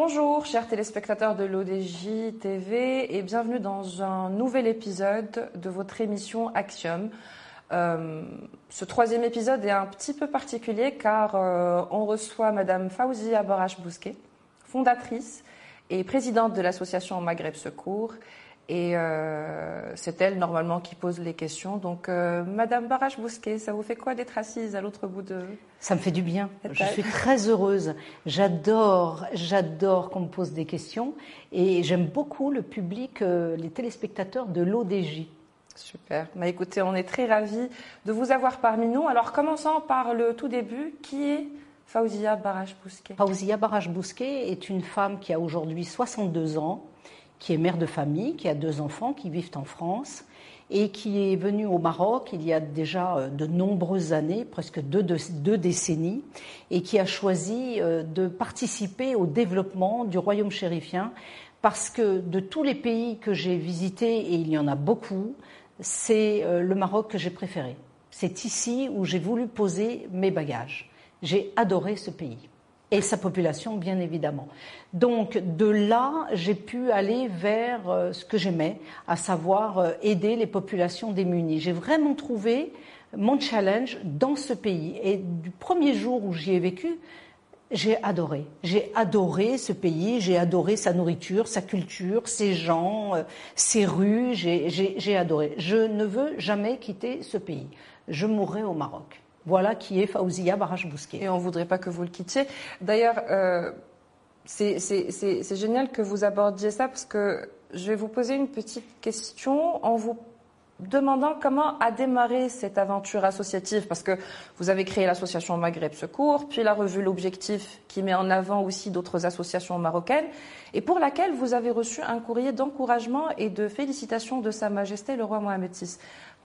Bonjour, chers téléspectateurs de l'ODJ TV, et bienvenue dans un nouvel épisode de votre émission Axiom. Euh, ce troisième épisode est un petit peu particulier car euh, on reçoit Madame Faouzia Barache-Bousquet, fondatrice et présidente de l'association Maghreb Secours. Et euh, c'est elle normalement qui pose les questions. Donc, euh, Madame Barache-Bousquet, ça vous fait quoi d'être assise à l'autre bout de... Ça me fait du bien. Je suis très heureuse. J'adore, j'adore qu'on me pose des questions. Et j'aime beaucoup le public, euh, les téléspectateurs de l'ODJ. Super. Bah, écoutez, on est très ravis de vous avoir parmi nous. Alors, commençons par le tout début. Qui est Faouzia Barache-Bousquet Faouzia Barache-Bousquet est une femme qui a aujourd'hui 62 ans qui est mère de famille, qui a deux enfants qui vivent en France et qui est venue au Maroc il y a déjà euh, de nombreuses années, presque deux, décennies, et qui a choisi euh, de participer au développement du royaume chérifien parce que de tous les pays que j'ai visités, et il y en a beaucoup, c'est euh, le Maroc que j'ai préféré. C'est ici où j'ai voulu poser mes bagages. J'ai adoré ce pays et sa population, bien évidemment. Donc de là, j'ai pu aller vers euh, ce que j'aimais, à savoir euh, aider les populations démunies. J'ai vraiment trouvé mon challenge dans ce pays. Et du premier jour où j'y ai vécu, j'ai adoré. J'ai adoré ce pays, j'ai adoré sa nourriture, sa culture, ses gens, euh, ses rues, j'ai adoré. Je ne veux jamais quitter ce pays. Je mourrai au Maroc. Voilà qui est Faouzia Barache-Bousquet. Et on ne voudrait pas que vous le quittiez. D'ailleurs, euh, c'est génial que vous abordiez ça parce que je vais vous poser une petite question en vous demandant comment a démarré cette aventure associative, parce que vous avez créé l'association Maghreb Secours, puis la revue L'Objectif, qui met en avant aussi d'autres associations marocaines, et pour laquelle vous avez reçu un courrier d'encouragement et de félicitations de Sa Majesté le roi Mohamed VI.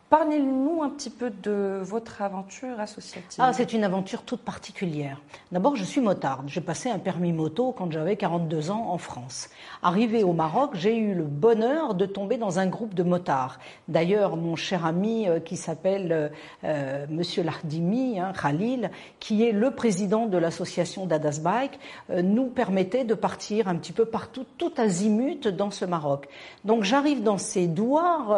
Parlez-nous un petit peu de votre aventure associative. Ah, c'est une aventure toute particulière. D'abord, je suis motarde. J'ai passé un permis moto quand j'avais 42 ans en France. Arrivé au Maroc, j'ai eu le bonheur de tomber dans un groupe de motards. D'ailleurs, mon cher ami euh, qui s'appelle euh, euh, Monsieur Lardimi, hein, Khalil, qui est le président de l'association d'Adas Bike, nous permettait de partir un petit peu partout, tout azimut dans ce Maroc. Donc j'arrive dans ces douars,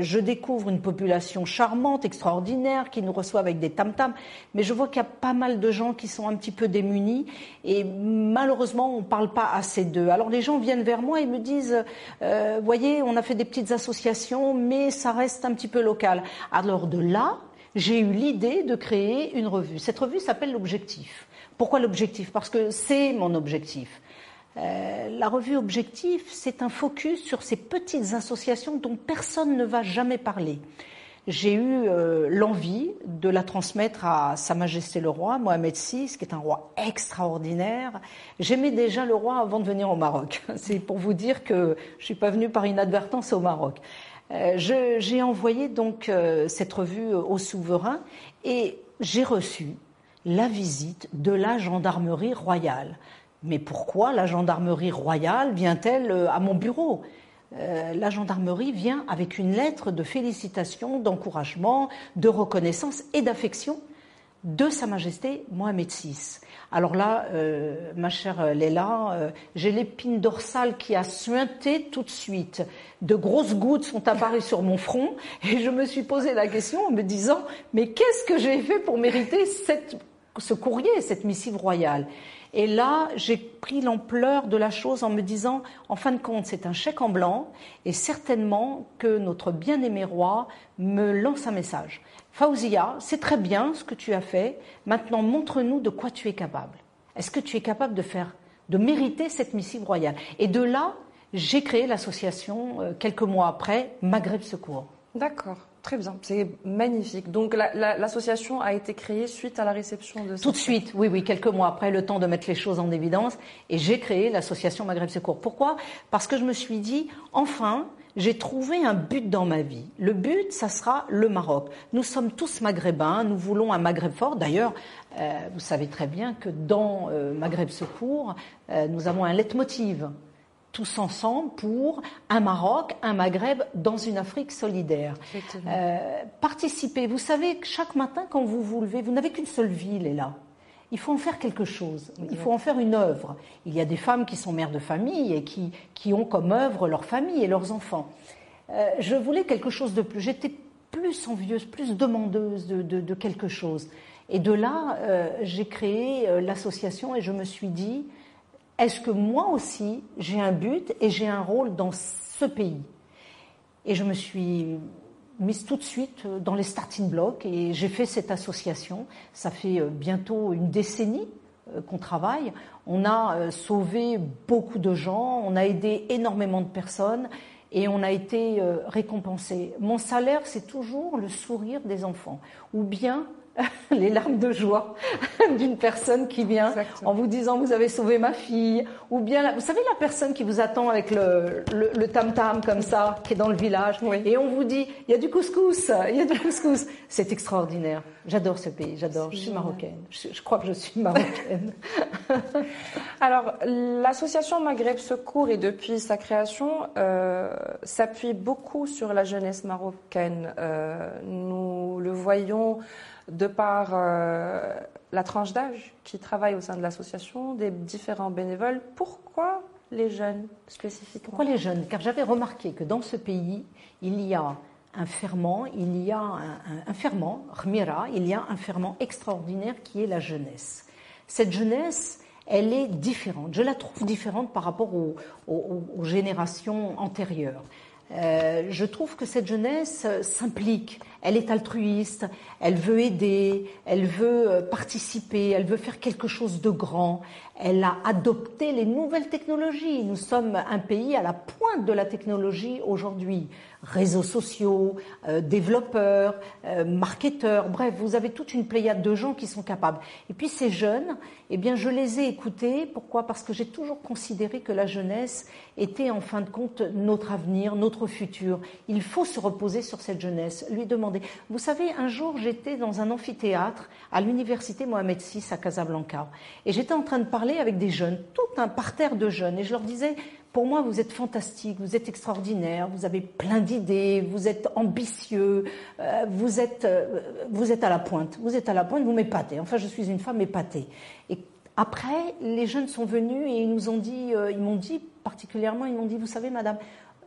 je découvre une population charmante, extraordinaire, qui nous reçoit avec des tam-tams. Mais je vois qu'il y a pas mal de gens qui sont un petit peu démunis et malheureusement, on ne parle pas assez d'eux. Alors les gens viennent vers moi et me disent, euh, voyez, on a fait des petites associations, mais ça reste un petit peu local. Alors de là, j'ai eu l'idée de créer une revue. Cette revue s'appelle l'Objectif. Pourquoi l'Objectif? Parce que c'est mon objectif. Euh, la revue Objectif, c'est un focus sur ces petites associations dont personne ne va jamais parler j'ai eu euh, l'envie de la transmettre à Sa Majesté le Roi, Mohamed VI, qui est un roi extraordinaire. J'aimais déjà le roi avant de venir au Maroc. C'est pour vous dire que je suis pas venue par inadvertance au Maroc. Euh, j'ai envoyé donc euh, cette revue au souverain et j'ai reçu la visite de la gendarmerie royale. Mais pourquoi la gendarmerie royale vient-elle à mon bureau? Euh, la gendarmerie vient avec une lettre de félicitations, d'encouragement, de reconnaissance et d'affection de Sa Majesté Mohamed VI. Alors là, euh, ma chère Léla, euh, j'ai l'épine dorsale qui a suinté tout de suite. De grosses gouttes sont apparues sur mon front et je me suis posé la question en me disant mais qu'est-ce que j'ai fait pour mériter ce courrier, cette missive royale? Et là, j'ai pris l'ampleur de la chose en me disant, en fin de compte, c'est un chèque en blanc, et certainement que notre bien-aimé roi me lance un message. Fauzia, c'est très bien ce que tu as fait, maintenant montre-nous de quoi tu es capable. Est-ce que tu es capable de faire, de mériter cette missive royale? Et de là, j'ai créé l'association, euh, quelques mois après, Maghreb Secours. D'accord. Très bien, c'est magnifique. Donc l'association a été créée suite à la réception de... Tout de suite, oui, oui, quelques mois après, le temps de mettre les choses en évidence, et j'ai créé l'association Maghreb Secours. Pourquoi? Parce que je me suis dit, enfin, j'ai trouvé un but dans ma vie. Le but, ça sera le Maroc. Nous sommes tous maghrébins, nous voulons un Maghreb fort. D'ailleurs, euh, vous savez très bien que dans euh, Maghreb Secours, euh, nous avons un leitmotiv tous ensemble pour un Maroc, un Maghreb dans une Afrique solidaire. Euh, participez. Vous savez que chaque matin, quand vous vous levez, vous n'avez qu'une seule vie, là. il faut en faire quelque chose, il faut en faire une œuvre. Il y a des femmes qui sont mères de famille et qui, qui ont comme œuvre leur famille et leurs enfants. Euh, je voulais quelque chose de plus. J'étais plus envieuse, plus demandeuse de, quelque chose. Et de là, euh, j'ai créé euh, l'association et je me suis dit, est-ce que moi aussi, j'ai un but et j'ai un rôle dans ce pays? Et je me suis mise tout de suite dans les starting blocks et j'ai fait cette association. Ça fait bientôt une décennie qu'on travaille. On a sauvé beaucoup de gens, on a aidé énormément de personnes et on a été euh, récompensé. Mon salaire, c'est toujours le sourire des enfants, ou bien les larmes de joie d'une personne qui vient en vous disant vous avez sauvé ma fille, ou bien vous savez la personne qui vous attend avec le, le, tam tam comme ça, qui est dans le village, et on vous dit il y a du couscous, il y a du couscous. C'est extraordinaire. J'adore ce pays, j'adore. Je suis marocaine. Je, crois que je suis marocaine. Alors l'association Maghreb Secours et depuis sa création euh, s'appuie beaucoup sur la jeunesse marocaine. Euh, nous le voyons de par euh, la tranche d'âge qui travaille au sein de l'association, des différents bénévoles. Pourquoi les jeunes spécifiquement? Pourquoi les jeunes? Car j'avais remarqué que dans ce pays, il y a un ferment, il y a un, ferment, Rmira, il y a un ferment extraordinaire qui est la jeunesse. Cette jeunesse, elle est différente. Je la trouve différente par rapport aux générations antérieures. Euh, je trouve que cette jeunesse s'implique, elle est altruiste, elle veut aider, elle veut euh, participer, elle veut faire quelque chose de grand, elle a adopté les nouvelles technologies. Nous sommes un pays à la pointe de la technologie aujourd'hui. Réseaux sociaux, euh, développeurs, marketeurs, bref, vous avez toute une pléiade de gens qui sont capables. Et puis ces jeunes, eh bien, je les ai écoutés. Pourquoi? Parce que j'ai toujours considéré que la jeunesse était en fin de compte notre avenir, notre futur. Il faut se reposer sur cette jeunesse, lui demander. Vous savez, un jour, j'étais dans un amphithéâtre à l'université Mohamed VI à Casablanca. Et j'étais en train de parler avec des jeunes, tout un parterre de jeunes. Et je leur disais, pour moi, vous êtes fantastique, vous êtes extraordinaire, vous avez plein d'idées, vous êtes ambitieux, euh, vous, êtes, euh, vous êtes à la pointe, vous êtes à la pointe, vous m'épatez. Enfin, je suis une femme épatée. Et après, les jeunes sont venus et ils nous ont dit, euh, ils m'ont dit particulièrement, ils m'ont dit, vous savez, madame,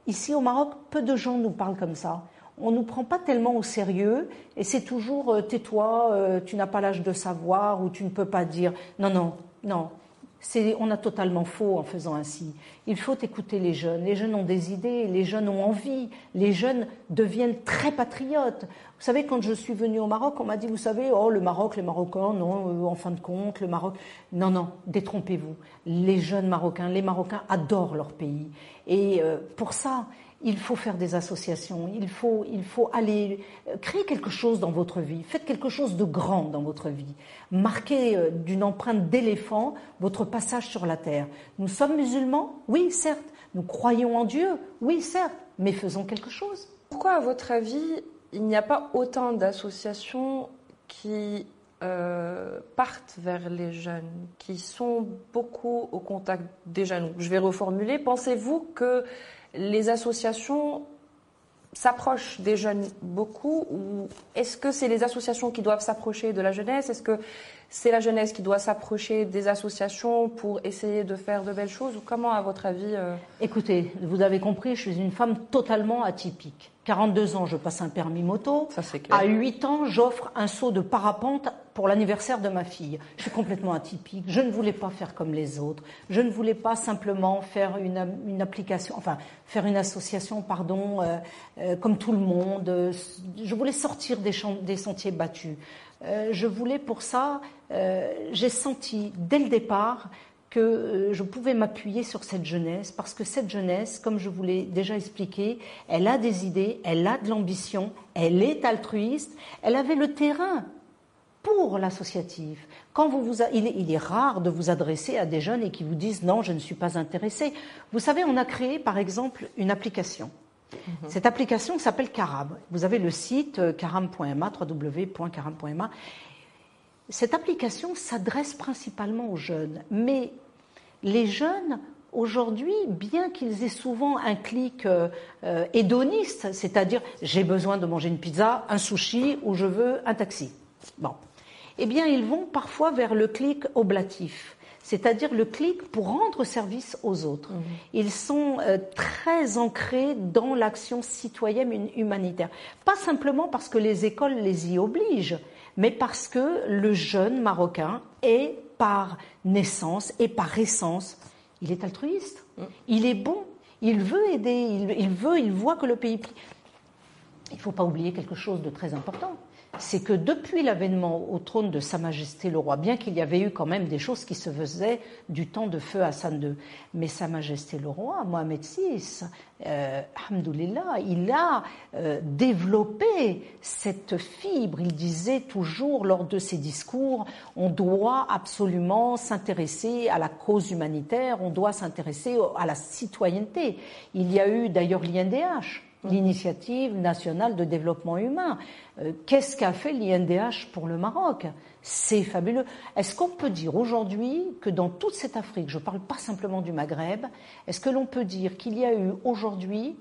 ici au Maroc, peu de gens nous parlent comme ça. On ne nous prend pas tellement au sérieux et c'est toujours tais-toi, tu n'as pas l'âge de savoir ou tu ne peux pas dire. Non, non, non on a totalement faux en faisant ainsi. Il faut écouter les jeunes. Les jeunes ont des idées, les jeunes ont envie, les jeunes deviennent très patriotes. Vous savez, quand je suis venue au Maroc, on m'a dit, vous savez, oh, le Maroc, les Marocains, non, euh, en fin de compte, le Maroc. Non, non, détrompez-vous. Les jeunes Marocains, les Marocains adorent leur pays. Et euh, pour ça, il faut faire des associations, il faut, il faut aller euh, créer quelque chose dans votre vie, faites quelque chose de grand dans votre vie, marquez euh, d'une empreinte d'éléphant votre passage sur la terre. Nous sommes musulmans, oui, certes, nous croyons en Dieu, oui, certes, mais faisons quelque chose. Pourquoi, à votre avis, il n'y a pas autant d'associations qui euh, partent vers les jeunes, qui sont beaucoup au contact des jeunes? Je vais reformuler. Pensez-vous que les associations s'approchent des jeunes beaucoup ou est-ce que c'est les associations qui doivent s'approcher de la jeunesse? Est-ce que c'est la jeunesse qui doit s'approcher des associations pour essayer de faire de belles choses ou comment à votre avis euh? Écoutez, vous avez compris, je suis une femme totalement atypique. 42 ans, je passe un permis moto. Ça, à 8 ans, j'offre un saut de parapente pour l'anniversaire de ma fille. Je suis complètement atypique. Je ne voulais pas faire comme les autres. Je ne voulais pas simplement faire une, une application, enfin, faire une association, pardon, euh, euh, comme tout le monde. Je voulais sortir des, des sentiers battus. Euh, je voulais pour ça, euh, j'ai senti dès le départ que euh, je pouvais m'appuyer sur cette jeunesse, parce que cette jeunesse, comme je vous l'ai déjà expliqué, elle a des idées, elle a de l'ambition, elle est altruiste, elle avait le terrain pour l'associatif. Quand vous vous il, est, il, est, rare de vous adresser à des jeunes et qui vous disent non, je ne suis pas intéressé. Vous savez, on a créé par exemple une application. Mhm. Cette application s'appelle Carab. Vous avez le site caram.ma, www.caram.ma. Cette application s'adresse principalement aux jeunes, mais les jeunes, aujourd'hui, bien qu'ils aient souvent un clic euh, euh, hédoniste, c'est-à-dire j'ai besoin de manger une pizza, un sushi ou je veux un taxi. Bon. eh bien, ils vont parfois vers le clic oblatif c'est-à-dire le clic pour rendre service aux autres. Mhm. Ils sont euh, très ancrés dans l'action citoyenne humanitaire. Pas simplement parce que les écoles les y obligent, mais parce que le jeune marocain est par naissance et par essence, il est altruiste, mhm. il est bon, il veut aider, il, veut, il voit que le pays Il ne faut pas oublier quelque chose de très important c'est que depuis l'avènement au trône de Sa Majesté le roi, bien qu'il y avait eu quand même des choses qui se faisaient du temps de feu Hassan II, mais Sa Majesté le roi, Mohamed VI, euh, il a euh, développé cette fibre. Il disait toujours lors de ses discours, on doit absolument s'intéresser à la cause humanitaire, on doit s'intéresser à la citoyenneté. Il y a eu d'ailleurs l'INDH l'initiative nationale de développement humain. Euh, qu'est-ce qu'a fait l'INDH pour le Maroc? C'est fabuleux. Est-ce qu'on peut dire aujourd'hui que dans toute cette Afrique, je ne parle pas simplement du Maghreb, est-ce que l'on peut dire qu'il y a eu aujourd'hui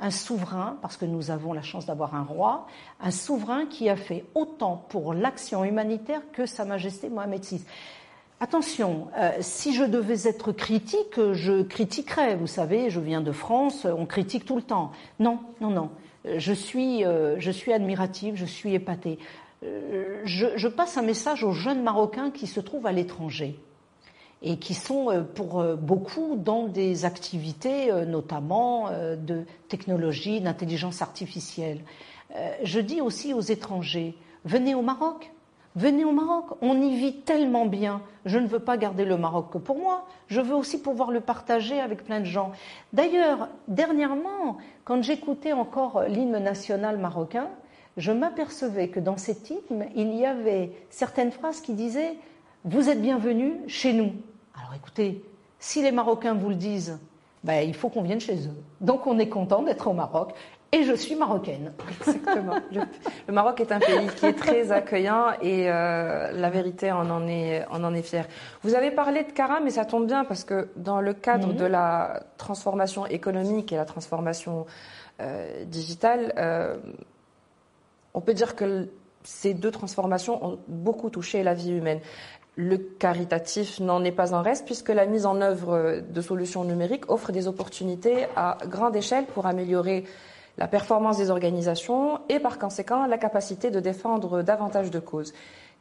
un souverain, parce que nous avons la chance d'avoir un roi, un souverain qui a fait autant pour l'action humanitaire que Sa Majesté Mohamed VI Attention, euh, si je devais être critique, je critiquerais. Vous savez, je viens de France, on critique tout le temps. Non, non, non. Je suis, euh, je suis admirative, je suis épatée. Euh, je, passe un message aux jeunes Marocains qui se trouvent à l'étranger et qui sont pour beaucoup dans des activités notamment de technologie, d'intelligence artificielle. Je dis aussi aux étrangers, venez au Maroc, Venez au Maroc, on y vit tellement bien. Je ne veux pas garder le Maroc que pour moi, je veux aussi pouvoir le partager avec plein de gens. D'ailleurs, dernièrement, quand j'écoutais encore l'hymne national marocain, je m'apercevais que dans cet hymne, il y avait certaines phrases qui disaient Vous êtes bienvenus chez nous. Alors écoutez, si les Marocains vous le disent, ben, il faut qu'on vienne chez eux. Donc on est content d'être au Maroc et je suis marocaine. Exactement. Le, Maroc est un pays qui est très accueillant et euh, la vérité, on en est, on en est fier. Vous avez parlé de Cara, mais ça tombe bien parce que dans le cadre mhm. de la transformation économique et la transformation euh, digitale, euh, on peut dire que ces deux transformations ont beaucoup touché la vie humaine. Le caritatif n'en est pas un reste puisque la mise en œuvre de solutions numériques offre des opportunités à grande échelle pour améliorer la performance des organisations et par conséquent la capacité de défendre davantage de causes.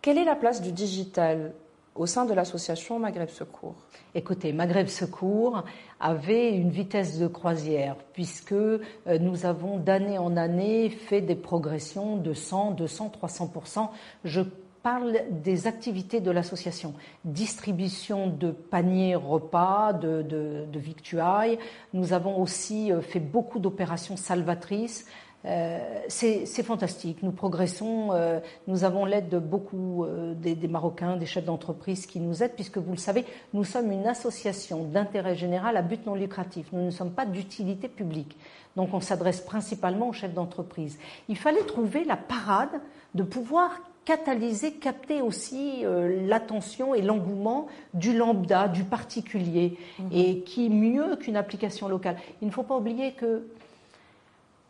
Quelle est la place du digital au sein de l'association Maghreb Secours? Écoutez, Maghreb Secours avait une vitesse de croisière puisque euh, nous avons d'année en année fait des progressions de 100, 200, 300 Je parle des activités de l'association. Distribution de paniers repas, de, de, victuailles. Nous avons aussi euh, fait beaucoup d'opérations salvatrices. Euh, c'est fantastique. Nous progressons. Euh, nous avons l'aide de beaucoup des, des, Marocains, des chefs d'entreprise qui nous aident, puisque vous le savez, nous sommes une association d'intérêt général à but non lucratif. Nous ne sommes pas d'utilité publique. Donc on s'adresse principalement aux chefs d'entreprise. Il fallait trouver la parade de pouvoir catalyser, capter aussi euh, l'attention et l'engouement du lambda, du particulier, mhm. et qui mieux qu'une application locale. Il ne faut pas oublier que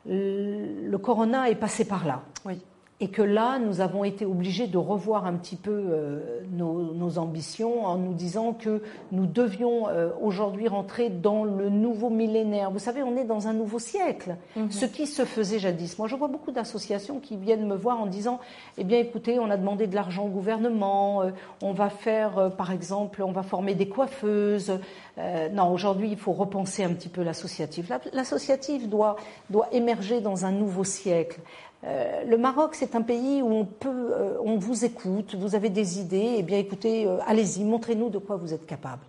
le corona est passé par là. Oui et que là, nous avons été obligés de revoir un petit peu euh, nos, ambitions en nous disant que nous devions euh, aujourd'hui rentrer dans le nouveau millénaire. Vous savez, on est dans un nouveau siècle. Mhm. Ce qui se faisait jadis. Moi, je vois beaucoup d'associations qui viennent me voir en disant, eh bien, écoutez, on a demandé de l'argent au gouvernement, euh, on va faire, par exemple, on va former des coiffeuses. non, aujourd'hui, il faut repenser un petit peu l'associatif. L'associatif doit, doit émerger dans un nouveau siècle. Euh, le Maroc, c'est un pays où on peut, euh, on vous écoute, vous avez des idées, eh bien écoutez, euh, allez-y, montrez-nous de quoi vous êtes capable.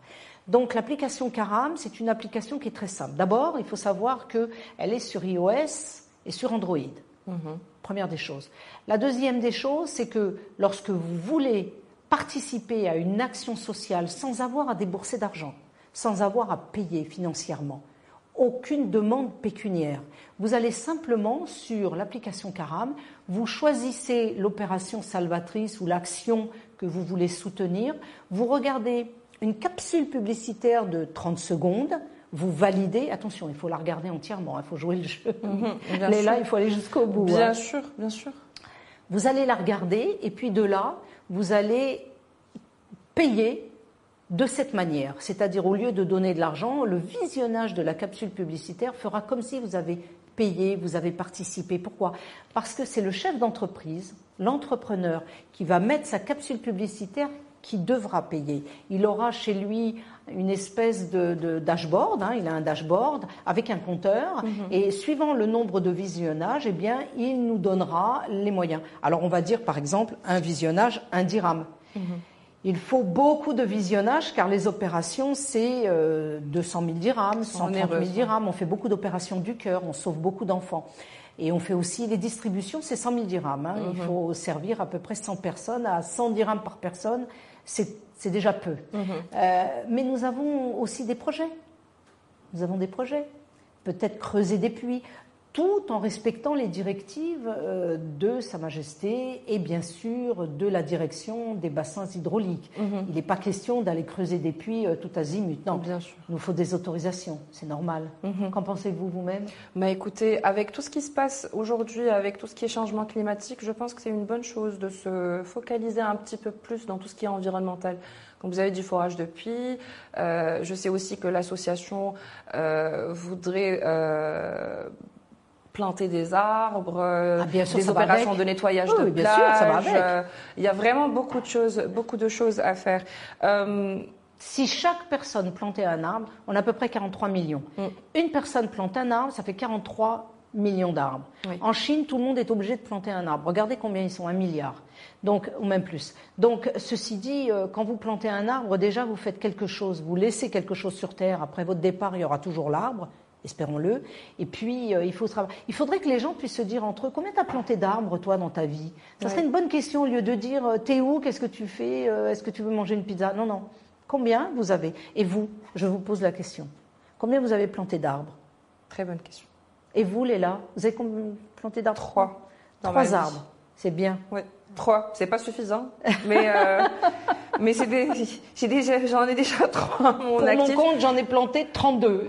Donc l'application Karam, c'est une application qui est très simple. D'abord, il faut savoir qu'elle est sur iOS et sur Android. Mhm. Première des choses. La deuxième des choses, c'est que lorsque vous voulez participer à une action sociale sans avoir à débourser d'argent, sans avoir à payer financièrement, aucune demande pécuniaire. Vous allez simplement sur l'application Caram, vous choisissez l'opération salvatrice ou l'action que vous voulez soutenir, vous regardez une capsule publicitaire de 30 secondes, vous validez, attention, il faut la regarder entièrement, il faut jouer le jeu. Mhm, Mais là, il faut aller jusqu'au bout. Bien hein. sûr, bien sûr. Vous allez la regarder et puis de là, vous allez payer de cette manière. C'est-à-dire, au lieu de donner de l'argent, le visionnage de la capsule publicitaire fera comme si vous avez payé, vous avez participé. Pourquoi? Parce que c'est le chef d'entreprise, l'entrepreneur, qui va mettre sa capsule publicitaire qui devra payer. Il aura chez lui une espèce de, dashboard, hein, il a un dashboard avec un compteur, mhm. et suivant le nombre de visionnages, eh bien, il nous donnera les moyens. Alors on va dire par exemple un visionnage, un dirham. Mhm. Il faut beaucoup de visionnage car les opérations, c'est 200 euh, 000 dirhams, 130 000 dirhams. On fait beaucoup d'opérations du cœur, on sauve beaucoup d'enfants. Et on fait aussi les distributions, c'est 100 000 dirhams. Hein. Il mhm. faut servir à peu près 100 personnes à 100 dirhams par personne. C'est déjà peu. Mhm. Euh, mais nous avons aussi des projets. Nous avons des projets. Peut-être creuser des puits tout en respectant les directives euh, de Sa Majesté et bien sûr de la direction des bassins hydrauliques. Mhm. Il n'est pas question d'aller creuser des puits euh, tout azimut. Non, bien sûr. il nous faut des autorisations, c'est normal. Mhm. Qu'en pensez-vous vous-même? Bah, Écoutez, avec tout ce qui se passe aujourd'hui, avec tout ce qui est changement climatique, je pense que c'est une bonne chose de se focaliser un petit peu plus dans tout ce qui est environnemental. Comme vous avez du forage de puits, euh, je sais aussi que l'association voudrait planter des arbres, euh, ah, des opérations de nettoyage de plage. Euh, il y a vraiment beaucoup de choses, beaucoup de choses à faire. Euh, si chaque personne plantait un arbre, on a à peu près 43 millions. Mm. Une personne plante un arbre, ça fait 43 millions d'arbres. En Chine, tout le monde est obligé de planter un arbre. Regardez combien ils sont, un milliard. Donc, ou même plus. Donc, ceci dit, quand vous plantez un arbre, déjà, vous faites quelque chose. Vous laissez quelque chose sur Terre. Après votre départ, il y aura toujours l'arbre espérons-le. Et puis, euh, il, faut il faudrait que les gens puissent se dire entre eux, combien tu as planté d'arbres, toi, dans ta vie? Ça serait une bonne question, au lieu de dire, euh, t'es où, qu'est-ce que tu fais, euh, est-ce que tu veux manger une pizza? Non, non. Combien vous avez? Et vous, je vous pose la question. Combien vous avez planté d'arbres? Très bonne question. Et vous, Léla, vous avez planté d'arbres? Trois. Trois arbres. C'est bien. Oui. Trois, c'est pas suffisant, mais euh, mais c'est déjà, j'en ai déjà trois. Mon Pour mon compte, j'en ai planté 32.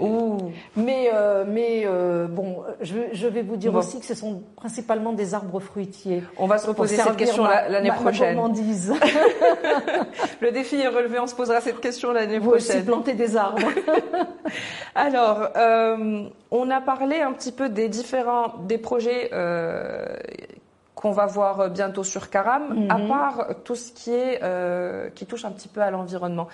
Mais euh, mais euh, bon, je, vais vous dire aussi que ce sont principalement des arbres fruitiers. On va se reposer cette question l'année prochaine. Ma. Le défi est relevé, on se posera cette question l'année prochaine. Aussi planter des arbres. Alors, on a parlé un petit peu des différents des projets qu'on va voir bientôt sur Caram, à mhm. part tout ce qui est euh, qui touche un petit peu à l'environnement.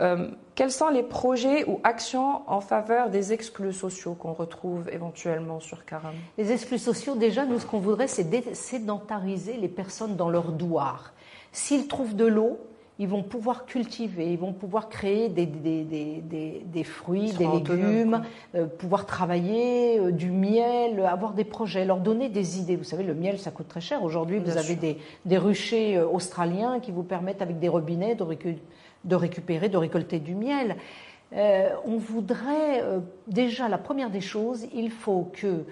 Euh, quels sont les projets ou actions en faveur des exclus sociaux qu'on retrouve éventuellement sur Caram Les exclus sociaux, déjà, nous, ce qu'on voudrait, c'est sédentariser les personnes dans leur douar. S'ils trouvent de l'eau, ils vont pouvoir cultiver, ils vont pouvoir créer des, des, des, des fruits, des légumes, euh, pouvoir travailler euh, du miel, avoir des projets, leur donner des idées. Vous savez, le miel, ça coûte très cher. Aujourd'hui, vous avez des, ruchers euh, australiens qui vous permettent, avec des robinets, de, de récupérer, de récolter du miel. on voudrait, déjà, la première des choses, il faut que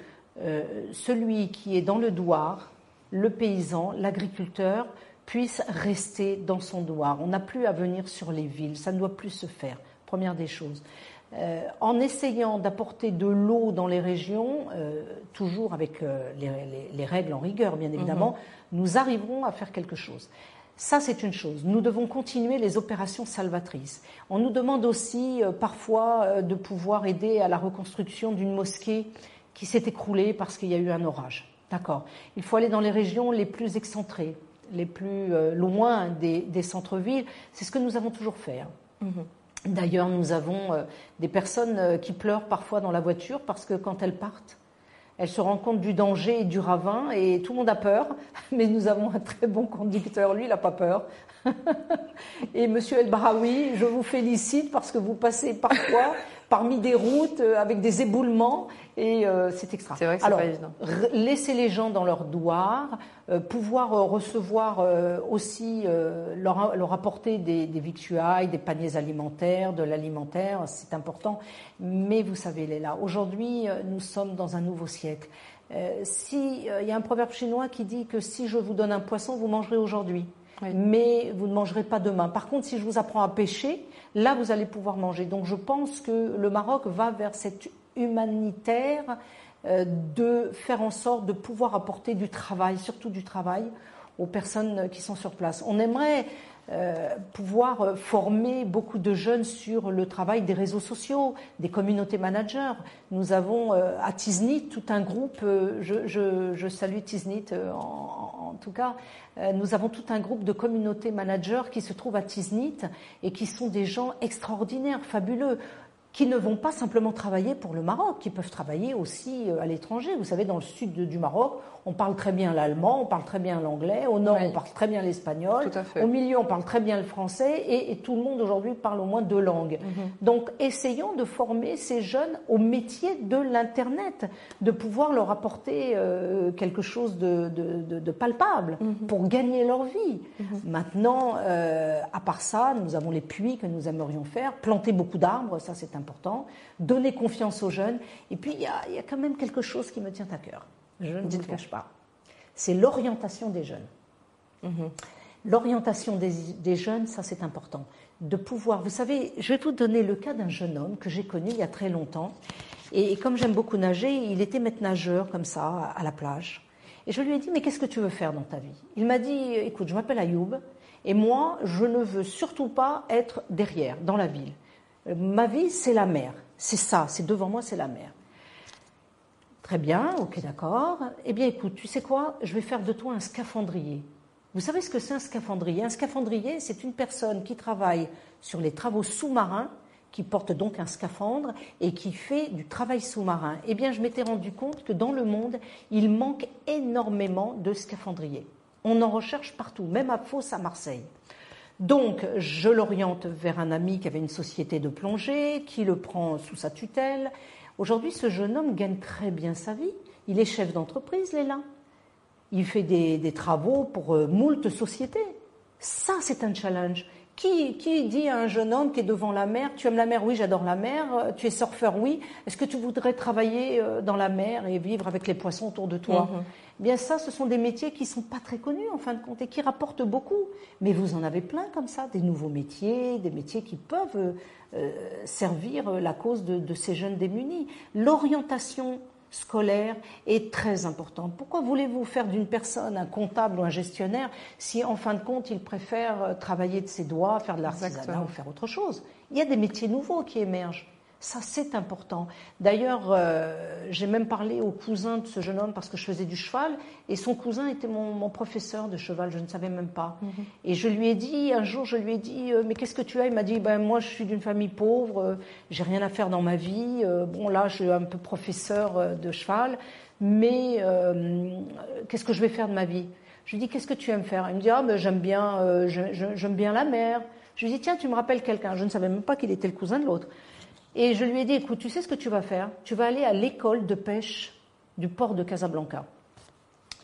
celui qui est dans le douar, le paysan, l'agriculteur, puisse rester dans son doigt. On n'a plus à venir sur les villes, ça ne doit plus se faire. Première des choses. Euh, en essayant d'apporter de l'eau dans les régions, euh, toujours avec euh, les, règles en rigueur, bien évidemment, mhm. nous arriverons à faire quelque chose. Ça, c'est une chose. Nous devons continuer les opérations salvatrices. On nous demande aussi parfois de pouvoir aider à la reconstruction d'une mosquée qui s'est écroulée parce qu'il y a eu un orage. D'accord. Il faut aller dans les régions les plus excentrées, les plus euh, loin des, centres-villes. C'est ce que nous avons toujours fait. Hein. Mhm. D'ailleurs, nous avons euh, des personnes euh, qui pleurent parfois dans la voiture parce que quand elles partent, elles se rendent compte du danger et du ravin et tout le monde a peur, mais nous avons un très bon conducteur, lui il n'a pas peur. et Monsieur El Braoui, je vous félicite parce que vous passez parfois parmi des routes avec des éboulements et euh, c'est extra. C'est vrai que c'est pas évident. Laisser les gens dans leur douar, euh, pouvoir euh, recevoir aussi, leur, leur, apporter des, des victuailles, des paniers alimentaires, de l'alimentaire, c'est important. Mais vous savez, Léla, aujourd'hui, nous sommes dans un nouveau siècle. si il y a un proverbe chinois qui dit que si je vous donne un poisson, vous mangerez aujourd'hui. Mais vous ne mangerez pas demain. Par contre, si je vous apprends à pêcher, là, vous allez pouvoir manger. Donc, je pense que le Maroc va vers cette humanitaire euh, de faire en sorte de pouvoir apporter du travail, surtout du travail, aux personnes qui sont sur place. On aimerait pouvoir euh, former beaucoup de jeunes sur le travail des réseaux sociaux, des communautés managers. Nous avons euh, à Tiznit tout un groupe, je, je, je salue Tiznit en, en, tout cas, nous avons tout un groupe de communautés managers qui se trouvent à Tiznit et qui sont des gens extraordinaires, fabuleux qui ne vont pas simplement travailler pour le Maroc, qui peuvent travailler aussi à l'étranger. Vous savez, dans le sud du Maroc, on parle très bien l'allemand, on parle très bien l'anglais, au nord on parle très bien l'espagnol, au milieu on parle très bien le français et, tout le monde aujourd'hui parle au moins deux langues. Mhm. Donc essayons de former ces jeunes au métier de l'Internet, de pouvoir leur apporter euh, quelque chose de, palpable mhm. pour gagner leur vie. Mhm. Maintenant, euh, à part ça, nous avons les puits que nous aimerions faire, planter beaucoup d'arbres, ça c'est important, donner confiance aux jeunes. Et puis il y a, y a quand même quelque chose qui me tient à cœur. Je ne vous le cache pas. C'est l'orientation des jeunes. Mhm. L'orientation des, jeunes, ça c'est important. De pouvoir, vous savez, je vais vous donner le cas d'un jeune homme que j'ai connu il y a très longtemps. Et, comme j'aime beaucoup nager, il était maître nageur comme ça, à la plage. Et je lui ai dit, mais qu'est-ce que tu veux faire dans ta vie? Il m'a dit, écoute, je m'appelle Ayoub, et moi, je ne veux surtout pas être derrière, dans la ville. Ma vie, c'est la mer. C'est ça, c'est devant moi, c'est la mer. Très bien, ok, d'accord. Eh bien, écoute, tu sais quoi? Je vais faire de toi un scaphandrier. Vous savez ce que c'est un scaphandrier? Un scaphandrier, c'est une personne qui travaille sur les travaux sous-marins, qui porte donc un scaphandre et qui fait du travail sous-marin. Eh bien, je m'étais rendu compte que dans le monde, il manque énormément de scaphandriers. On en recherche partout, même à Fos à Marseille. Donc, je l'oriente vers un ami qui avait une société de plongée, qui le prend sous sa tutelle Aujourd'hui, ce jeune homme gagne très bien sa vie. Il est chef d'entreprise, Léla. Il fait des, travaux pour euh, moult sociétés. Ça, c'est un challenge. Qui, qui, dit à un jeune homme qui est devant la mer, tu aimes la mer? Oui, j'adore la mer. Euh, tu es surfeur? Oui. Est-ce que tu voudrais travailler euh, dans la mer et vivre avec les poissons autour de toi? Mhm. Eh Bien ça, ce sont des métiers qui sont pas très connus en fin de compte et qui rapportent beaucoup. Mais vous en avez plein comme ça, des nouveaux métiers, des métiers qui peuvent euh, servir la cause de, ces jeunes démunis. L'orientation scolaire est très importante. Pourquoi voulez-vous faire d'une personne un comptable ou un gestionnaire si en fin de compte il préfère travailler de ses doigts, faire de l'artisanat ou faire autre chose? Il y a des métiers nouveaux qui émergent. Ça, c'est important. D'ailleurs, euh, j'ai même parlé au cousin de ce jeune homme parce que je faisais du cheval et son cousin était mon, professeur de cheval, je ne savais même pas. Mhm. Et je lui ai dit, un jour, je lui ai dit, euh, mais qu'est-ce que tu as? Il m'a dit, ben, moi, je suis d'une famille pauvre, euh, j'ai rien à faire dans ma vie. bon, là, je suis un peu professeur de cheval, mais qu'est-ce que je vais faire de ma vie? Je lui dis, qu'est-ce que tu aimes faire? Il me dit, ah, ben, j'aime bien, j'aime bien la mer. Je lui dis, tiens, tu me rappelles quelqu'un? Je ne savais même pas qu'il était le cousin de l'autre. Et je lui ai dit, écoute, tu sais ce que tu vas faire? Tu vas aller à l'école de pêche du port de Casablanca.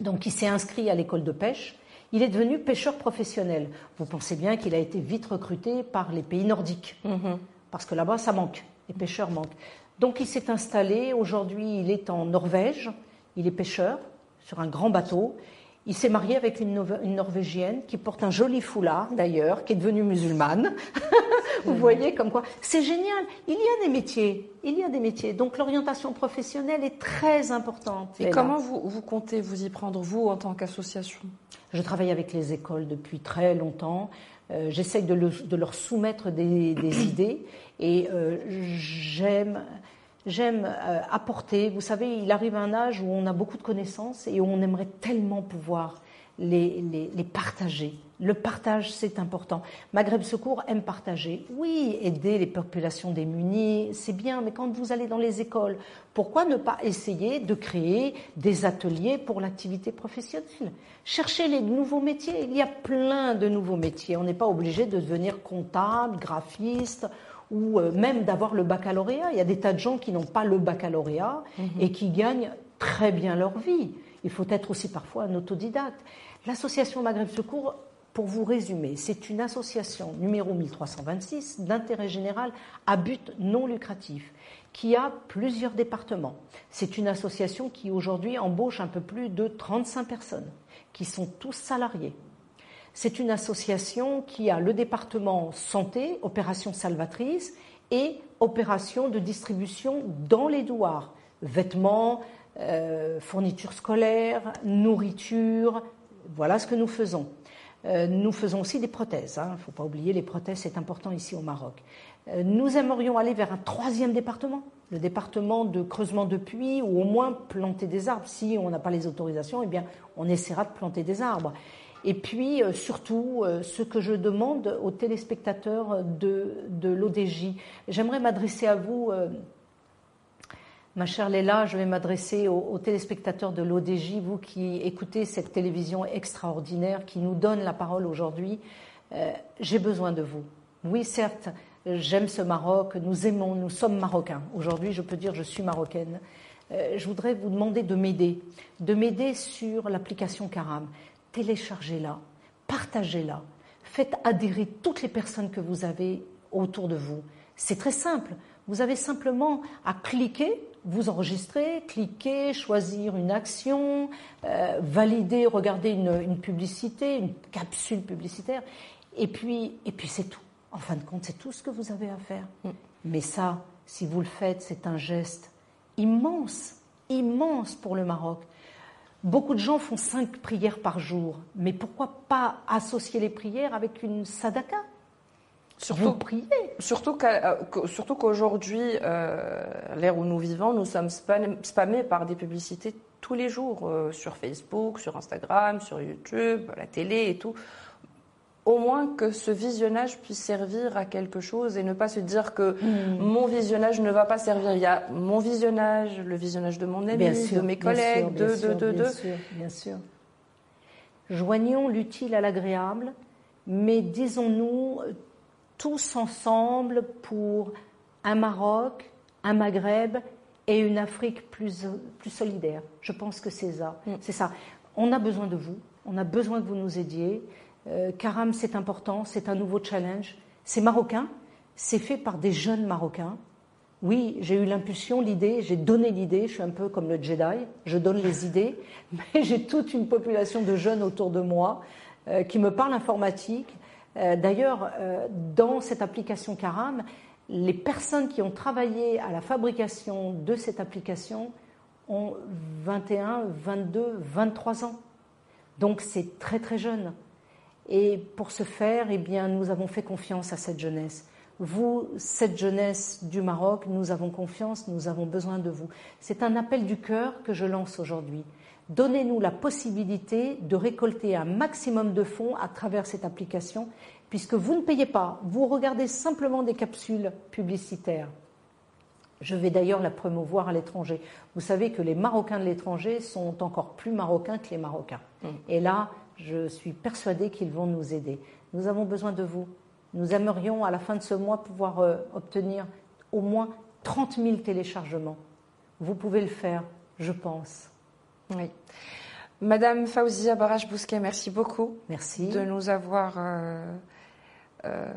Donc il s'est inscrit à l'école de pêche. Il est devenu pêcheur professionnel. Vous pensez bien qu'il a été vite recruté par les pays nordiques. Mm-hmm. Parce que là-bas, ça manque. Les pêcheurs manquent. Donc il s'est installé. Aujourd'hui, il est en Norvège. Il est pêcheur sur un grand bateau. Il s'est marié avec une, Norvégienne qui porte un joli foulard d'ailleurs, qui est devenue musulmane. vous voyez comme quoi c'est génial. Il y a des métiers, il y a des métiers. Donc l'orientation professionnelle est très importante. Et comment vous, comptez vous y prendre vous en tant qu'association? Je travaille avec les écoles depuis très longtemps. Euh, j'essaye de, leur soumettre des, idées et euh, j'aime j'aime euh, apporter. Vous savez, il arrive un âge où on a beaucoup de connaissances et où on aimerait tellement pouvoir les, les, partager. Le partage, c'est important. Maghreb Secours aime partager. Oui, aider les populations démunies, c'est bien, mais quand vous allez dans les écoles, pourquoi ne pas essayer de créer des ateliers pour l'activité professionnelle? Cherchez les nouveaux métiers. Il y a plein de nouveaux métiers. On n'est pas obligé de devenir comptable, graphiste ou euh, même d'avoir le baccalauréat. Il y a des tas de gens qui n'ont pas le baccalauréat mhm. et qui gagnent très bien leur vie. Il faut être aussi parfois un autodidacte. L'association Maghreb Secours, pour vous résumer, c'est une association numéro 1326 d'intérêt général à but non lucratif qui a plusieurs départements. C'est une association qui aujourd'hui embauche un peu plus de 35 personnes qui sont tous salariés. C'est une association qui a le département santé, opération salvatrice et opération de distribution dans les douars, vêtements, euh, fournitures scolaires, nourriture, Voilà ce que nous faisons. Euh, nous faisons aussi des prothèses. Il hein. ne faut pas oublier, les prothèses, c'est important ici au Maroc. Euh, nous aimerions aller vers un troisième département, le département de creusement de puits, ou au moins planter des arbres. Si on n'a pas les autorisations, eh bien, on essaiera de planter des arbres. Et puis, euh, surtout, ce que je demande aux téléspectateurs de, de l'ODJ, j'aimerais m'adresser à vous Ma chère Léla, je vais m'adresser aux, téléspectateurs de l'ODJ, vous qui écoutez cette télévision extraordinaire qui nous donne la parole aujourd'hui. Euh, j'ai besoin de vous. Oui, certes, j'aime ce Maroc, nous aimons, nous sommes marocains. Aujourd'hui, je peux dire je suis marocaine. Euh, je voudrais vous demander de m'aider, de m'aider sur l'application Karam. Téléchargez-la, partagez-la, faites adhérer toutes les personnes que vous avez autour de vous. C'est très simple. Vous avez simplement à cliquer vous enregistrer, cliquer, choisir une action, euh, valider, regarder une, publicité, une capsule publicitaire, et puis, et puis c'est tout. En fin de compte, c'est tout ce que vous avez à faire. Mm. Mais ça, si vous le faites, c'est un geste immense, immense pour le Maroc. Beaucoup de gens font cinq prières par jour, mais pourquoi pas associer les prières avec une sadaka? Surtout, surtout, euh, surtout qu'aujourd'hui, euh, l'ère où nous vivons, nous sommes spammés par des publicités tous les jours euh, sur Facebook, sur Instagram, sur YouTube, la télé et tout. Au moins que ce visionnage puisse servir à quelque chose et ne pas se dire que hmm. mon visionnage ne va pas servir. Il y a mon visionnage, le visionnage de mon ami, de mes collègues, de, de, de, bien sûr, bien sûr. Joignons l'utile à l'agréable, mais disons-nous tous ensemble pour un Maroc, un Maghreb et une Afrique plus, plus solidaire. Je pense que c'est ça. Mm. C'est ça. On a besoin de vous. On a besoin que vous nous aidiez. Euh, Karam, c'est important. C'est un nouveau challenge. C'est marocain. C'est fait par des jeunes Marocains. Oui, j'ai eu l'impulsion, l'idée, j'ai donné l'idée, je suis un peu comme le Jedi, je donne les idées, mais j'ai toute une population de jeunes autour de moi euh, qui me parlent informatique, euh, d'ailleurs, euh, dans cette application Karam, les personnes qui ont travaillé à la fabrication de cette application ont 21, 22, 23 ans. Donc c'est très très jeune. Et pour ce faire, eh bien, nous avons fait confiance à cette jeunesse. Vous, cette jeunesse du Maroc, nous avons confiance, nous avons besoin de vous. C'est un appel du cœur que je lance aujourd'hui. Donnez-nous la possibilité de récolter un maximum de fonds à travers cette application, puisque vous ne payez pas, vous regardez simplement des capsules publicitaires. Je vais d'ailleurs la promouvoir à l'étranger. Vous savez que les Marocains de l'étranger sont encore plus Marocains que les Marocains. Mm. Et là, je suis persuadée qu'ils vont nous aider. Nous avons besoin de vous. Nous aimerions à la fin de ce mois pouvoir euh, obtenir au moins 30 000 téléchargements. Vous pouvez le faire, je pense. Oui. Madame Fauzia Barache-Bousquet, merci beaucoup. Merci. De nous avoir. Euh, euh,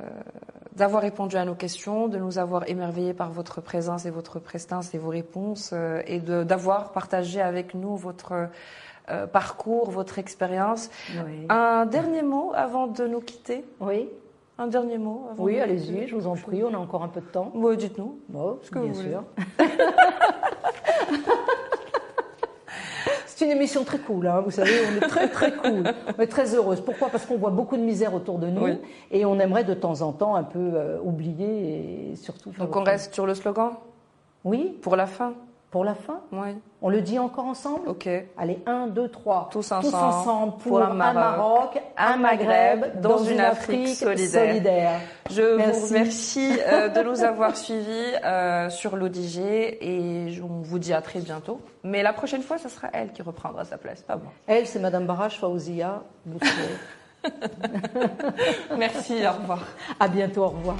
d'avoir répondu à nos questions, de nous avoir émerveillés par votre présence et votre prestance et vos réponses, et d'avoir partagé avec nous votre parcours, votre expérience. Un dernier mot avant de nous quitter? Oui. Un dernier mot avant Oui, allez-y, je vous en prie, on a encore un peu de temps. Oui, dites-nous. Bon, ce que bien sûr. C'est une émission très cool, hein, vous savez, on est très très cool, est très heureuse. Pourquoi? Parce qu'on voit beaucoup de misère autour de nous et on aimerait de temps en temps un peu euh, oublier et surtout. Donc on reste sur le slogan? Oui. Pour la fin? Pour la fin Oui. On le dit encore ensemble Ok. Allez, un, deux, trois. Tous ensemble. Tous ensemble pour, un, Maroc, un Maghreb, dans, une Afrique, solidaire. Je vous remercie euh, de nous avoir suivis euh, sur l'ODG et on vous dit à très bientôt. Mais la prochaine fois, ce sera elle qui reprendra sa place, pas moi. Elle, c'est Madame Barache Faouzia. Merci, au revoir. À bientôt, au revoir.